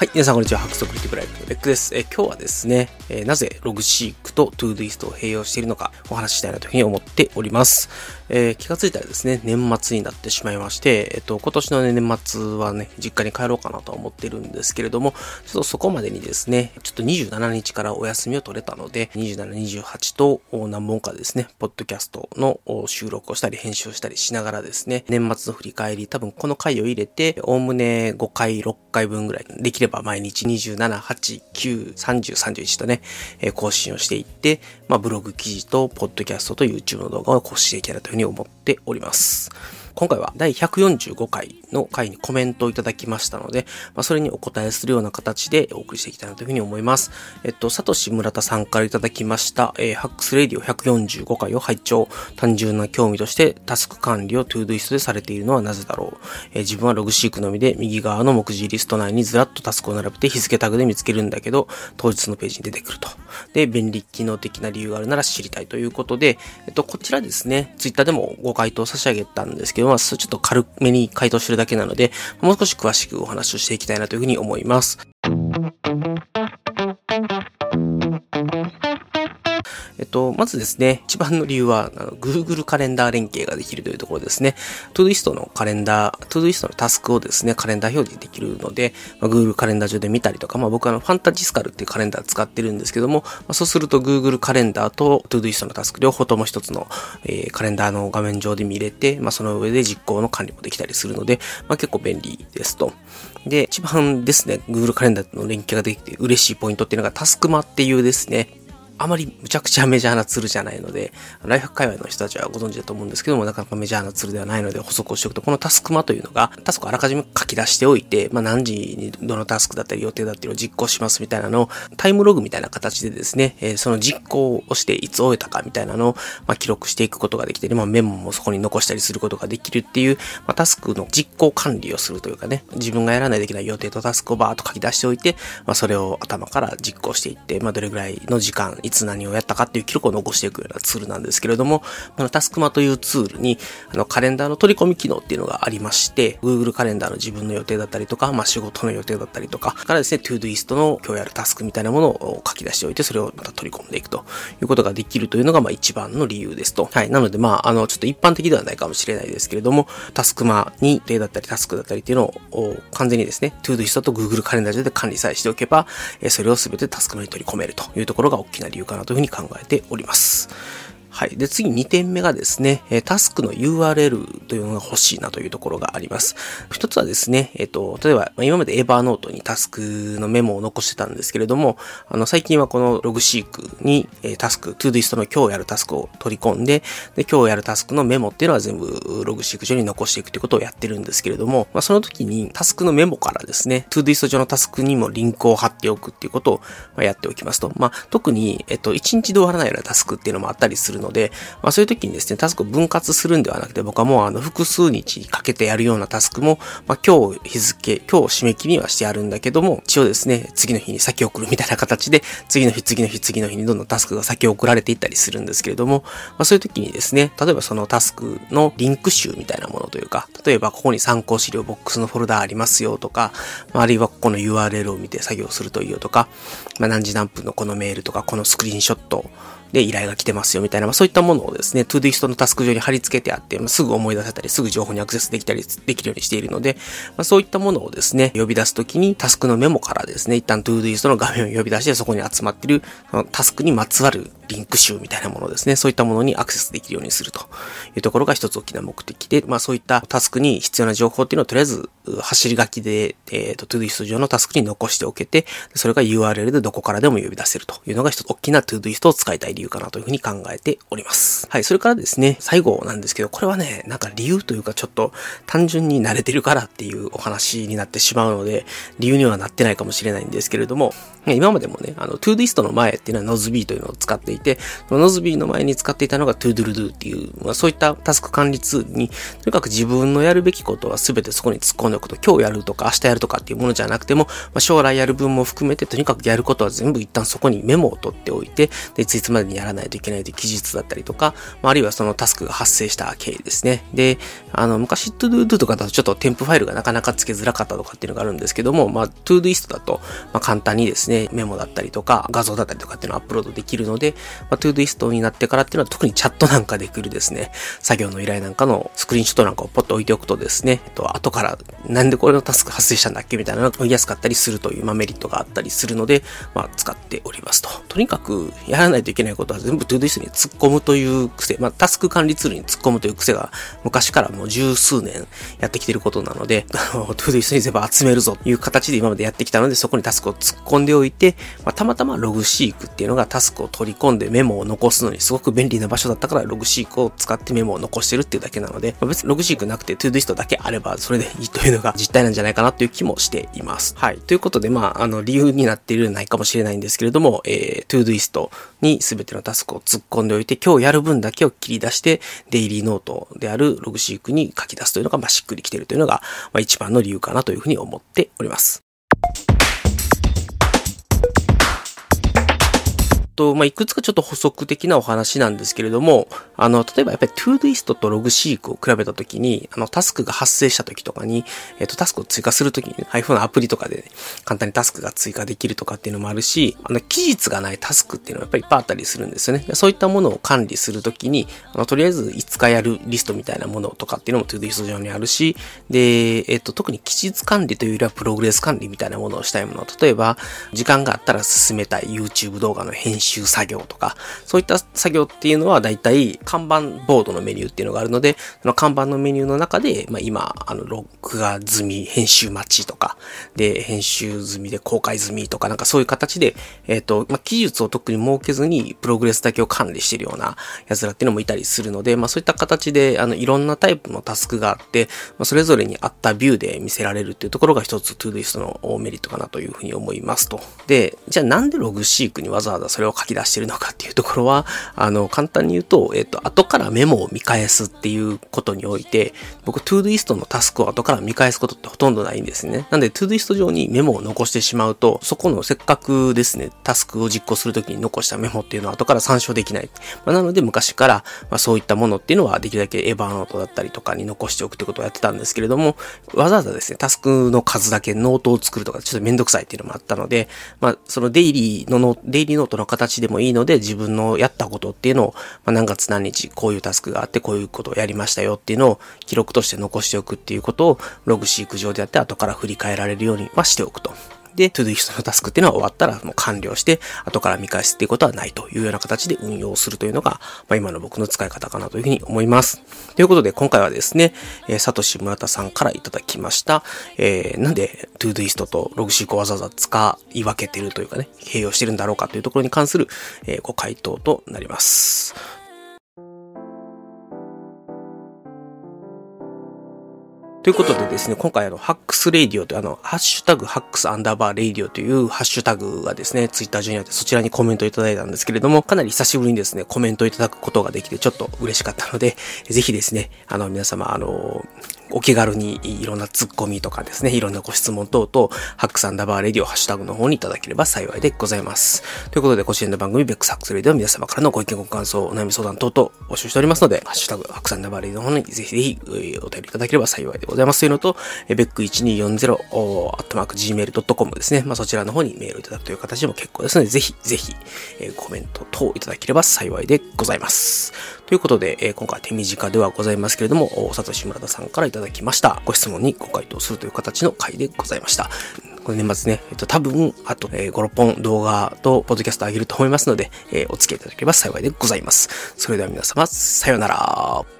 はい、皆さんこんにちは。白色リティブライブのベックです。え今日はですね、えー、なぜ Logseq と Todoist を併用しているのかお話ししたいなというふうに思っております。えー、気がついたらですね、年末になってしまいまして、えっと、今年の、ね、年末はね、実家に帰ろうかなと思ってるんですけれども、ちょっとそこまでにですね、ちょっと27日からお休みを取れたので、27、28と何本かですね、ポッドキャストの収録をしたり編集をしたりしながらですね、年末の振り返り、多分この回を入れて、おおむね5回、6回分ぐらい、できれば毎日27、8、9、30、31とね、更新をしていって、まあ、ブログ記事と、ポッドキャストと YouTube の動画を更新していけたらというふうに思っております。今回は第145回の回にコメントをいただきましたので、まあ、それにお答えするような形でお送りしていきたいなというふうに思います。えっと、サトシ村田さんからいただきました、えー、 Hacks Radio 145回を拝聴単純な興味としてタスク管理を Todoist でされているのはなぜだろう、えー、自分は Logseq のみで右側の目次リスト内にずらっとタスクを並べて日付タグで見つけるんだけど、当日のページに出てくると。で、便利機能的な理由があるなら知りたいということで、えっと、こちらですね、ツイッターでもご回答差し上げたんですけど、まあ、ちょっと軽めに回答してるだけなので、もう少し詳しくお話をしていきたいなというふうに思います。と、まずですね、一番の理由は、あの Google カレンダー連携ができるというところですね。 Todoist のカレンダー、 Todoist のタスクをですね、カレンダー表示できるので、まあ、Google カレンダー上で見たりとか、まあ僕は、 Fantastical っていうカレンダー使ってるんですけども、まあ、そうすると Google カレンダーと Todoist のタスク両方とも一つの、えー、カレンダーの画面上で見れて、まあその上で実行の管理もできたりするので、まあ結構便利ですと。で、一番ですね、Google カレンダーの連携ができて嬉しいポイントっていうのがたすくまっていうですね、あまりむちゃくちゃメジャーなツールじゃないので、ライフ界隈の人たちはご存知だと思うんですけども、なかなかメジャーなツールではないので補足をしておく。と、このたすくまというのが、タスクをあらかじめ書き出しておいて、まあ、何時にどのタスクだったり予定だったりを実行しますみたいなのを、タイムログみたいな形でですね、えー、その実行をしていつ終えたかみたいなのを、まあ、記録していくことができて、まあ、メモもそこに残したりすることができるっていう、まあ、タスクの実行管理をするというかね、自分がやらないといけない予定とタスクをバーっと書き出しておいて、まあ、それを頭から実行していって、まあ、どれぐらいの時間、いつ何をやったかっていう記録を残していくようなツールなんですけれども、このタスクマというツールに、あの、カレンダーの取り込み機能っていうのがありまして、Google カレンダーの自分の予定だったりとか、まあ、仕事の予定だったりとか、からですね、ToDoist の今日やるタスクみたいなものを書き出しておいて、それをまた取り込んでいくということができるというのが、まあ、一番の理由ですと。はい。なので、まあ、あの、ちょっと一般的ではないかもしれないですけれども、タスクマに予定だったり、タスクだったりっていうのを完全にですね、ToDoist と Google カレンダー上で管理さえしておけば、それを全てタスクマに取り込めるというところが大きな理由かなというふうに考えております。はい。で、次2点目がですね、タスクの URL というのが欲しいなというところがあります。一つはですね、えっと、例えば、今までエバーノートにタスクのメモを残してたんですけれども、あの、最近はこの Logseq に、タスク、 Todoist の今日やるタスクを取り込んで、で、今日やるタスクのメモっていうのは全部 Logseq 上に残していくということをやってるんですけれども、まあ、その時にタスクのメモからですね、 Todoist 上のタスクにもリンクを貼っておくっていうことをやっておきますと、まあ、特に、えっと、1日で終わらないようなタスクっていうのもあったりするので、でまあ、そういう時にですね、タスクを分割するんではなくて、僕はもうあの複数日かけてやるようなタスクも、まあ、今日日付、今日締め切りはしてあるんだけども、一応ですね、次の日に先送るみたいな形で、次の日、次の日、次の日にどんどんタスクが先送られていったりするんですけれども、まあ、そういう時にですね、例えばそのタスクのリンク集みたいなものというか、例えばここに参考資料ボックスのフォルダありますよとか、あ、あるいはここの URL を見て作業するといいよとか、まあ、何時何分のこのメールとか、このスクリーンショットで依頼が来てますよみたいな、まあ、そういったものをですね、 Todoist のタスク上に貼り付けてあって、まあ、すぐ思い出せたり、すぐ情報にアクセスできたりできるようにしているので、まあ、そういったものをですね、呼び出すときにタスクのメモからですね、一旦 Todoist の画面を呼び出して、そこに集まっている、そのタスクにまつわるリンク集みたいなものですね。そういったものにアクセスできるようにするというところが一つ大きな目的で、まあそういったタスクに必要な情報っていうのをとりあえず走り書きで、えっ、ー、と、 Todoist 上のタスクに残しておけて、それが URL でどこからでも呼び出せるというのが一つ大きな Todoist を使いたい理由かなというふうに考えております。はい。それからですね、最後なんですけど、これはね、なんか理由というかちょっと単純に慣れてるからっていうお話になってしまうので、理由にはなってないかもしれないんですけれども、今までもね、あの、 Todoist の前っていうのは Nozbe というのを使っていいて、 Nozbe の前に使っていたのが Toodledo っていう、まあ、そういったタスク管理ツールに、とにかく自分のやるべきことは全てそこに突っ込んでおくと、今日やるとか明日やるとかっていうものじゃなくても、まあ、将来やる分も含めて、とにかくやることは全部一旦そこにメモを取っておいて、で、いついつまでにやらないといけないという記述だったりとか、まあ、あるいはそのタスクが発生した経緯ですね。で、あの、昔 ToDoDo とかだとちょっと添付ファイルがなかなか付けづらかったとかっていうのがあるんですけども、まあ、ToDoist だと、まあ、簡単にですね、メモだったりとか、画像だったりとかっていうのをアップロードできるので、まあ、ToDoist になってからっていうのは特にチャットなんかで来るですね、作業の依頼なんかのスクリーンショットなんかをポッと置いておくとですね、えっと、後からなんでこれのタスク発生したんだっけみたいなのが追いやすかったりするという、まあ、メリットがあったりするので、まあ、使っておりますと。とにかく、やらないといけないことは全部 ToDoist に突っ込むという癖、まあ、タスク管理ツールに突っ込むという癖が昔からもう十数年やってきてることなので、あの、ToDoist に全部集めるぞという形で今までやってきたので、そこにタスクを突っ込んでおいて、まあ、たまたまログシークっていうのがタスクを取り込んでメモを残すのにすごく便利な場所だったからログシークを使ってメモを残してるっていうだけなので、まあ、別にログシークなくて ToDoist だけあればそれでいいというのが実態なんじゃないかなという気もしています。はい。ということで、まあ、あの、理由になっているないかもしれないんですけれども、えー、ToDoist に全てのタスクを突っ込んでおいて、今日やる分だけを切り出して、デイリーノートであるログシークに書き出すというのが、まあ、しっくりきているというのが、まあ、一番の理由かなというふうに思っております。と、まあ、いくつかちょっと補足的なお話なんですけれども、あの、例えばやっぱり ToDoist と LogSeek を比べたときに、あの、タスクが発生したときとかに、えっ、と、タスクを追加するときに、iPhone のアプリとかで、ね、簡単にタスクが追加できるとかっていうのもあるし、あの、期日がないタスクっていうのはやっぱりいっぱいあったりするんですよね。そういったものを管理するときに、あの、とりあえず5日やるリストみたいなものとかっていうのも ToDoist 上にあるし、で、えっ、と、特に期日管理というよりはプログレス管理みたいなものをしたいもの、例えば、時間があったら進めたい YouTube 動画の編集作業とか、そういった作業っていうのはだいたい看板ボードのメニューっていうのがあるので、その看板のメニューの中で、まあ、今、あの、録画済み、編集待ちとか、で、編集済みで公開済みとか、なんかそういう形で、えっ、ー、と、まあ、記述を特に設けずに、プログレスだけを管理しているような奴らっていうのもいたりするので、まあ、そういった形で、あの、いろんなタイプのタスクがあって、まあ、それぞれに合ったビューで見せられるっていうところが一つ、 Todoist のメリットかなというふうに思いますと。で、じゃあなんで Logseq にわざわざそれを書き出してるのかっていうところは、あの、簡単に言うと、えっ、と、後からメモを見返すっていうことにおいて、僕、 Todoist のタスクを後から見返すことってほとんどないんですね。なんで、 Todoist 上にメモを残してしまうと、そこのせっかくですね、タスクを実行するときに残したメモっていうのは後から参照できない。まあ、なので、昔から、まあ、そういったものっていうのはできるだけ Evernote だったりとかに残しておくってことをやってたんですけれども、わざわざですね、タスクの数だけノートを作るとかちょっとめんどくさいっていうのもあったので、まあ、そのデイリーのデイリーノートの形でもいいので、自分のやったことっていうのを、まあ、何月何日こういうタスクがあってこういうことをやりましたよっていうのを記録として残しておくっていうことを Logseq 上であって後から振り返られるようにはしておくと。で、 Todoist のタスクっていうのは終わったらもう完了して、後から見返すっていうことはないというような形で運用するというのが、まあ、今の僕の使い方かなというふうに思います。ということで、今回はですね、えー、サトシ村田さんからいただきました、えー、なんで Todoist と Logseq をわざわざ使い分けてるというかね、併用してるんだろうかというところに関する、えー、ご回答となります。ということでですね、今回あの、 Hacks Radio というあの、ハッシュタグ Hacks アンダーバーレイディオというハッシュタグがですね、ツイッター上にあってそちらにコメントいただいたんですけれども、かなり久しぶりにですね、コメントいただくことができてちょっと嬉しかったので、ぜひですね、あの、皆様、あの、お気軽にいろんなツッコミとかですね、いろんなご質問等々、 Hacks アンダーバーレディオハッシュタグの方にいただければ幸いでございます。ということで、ご支援の番組、 Beck's Hacks Radio 皆様からのご意見ご感想、お悩み相談等々募集しておりますので、ハッシュタグ、 Hacks アンダーバーレディオの方にぜひぜひお便りいただければ幸いでございますというのと、 beck1240、アットマーク gmail.com ですね。まあ、そちらの方にメールいただくという形でも結構ですので、ぜひぜひ、えー、コメント等いただければ幸いでございます。ということで、えー、今回手短ではございますけれども、佐藤志村田さんからいただきました。ご質問にご回答するという形の回でございました。この年末ね、えっと、多分、あと、えー、5、6本動画と、ポッドキャストあげると思いますので、えー、お付き合いいただければ幸いでございます。それでは皆様、さようなら。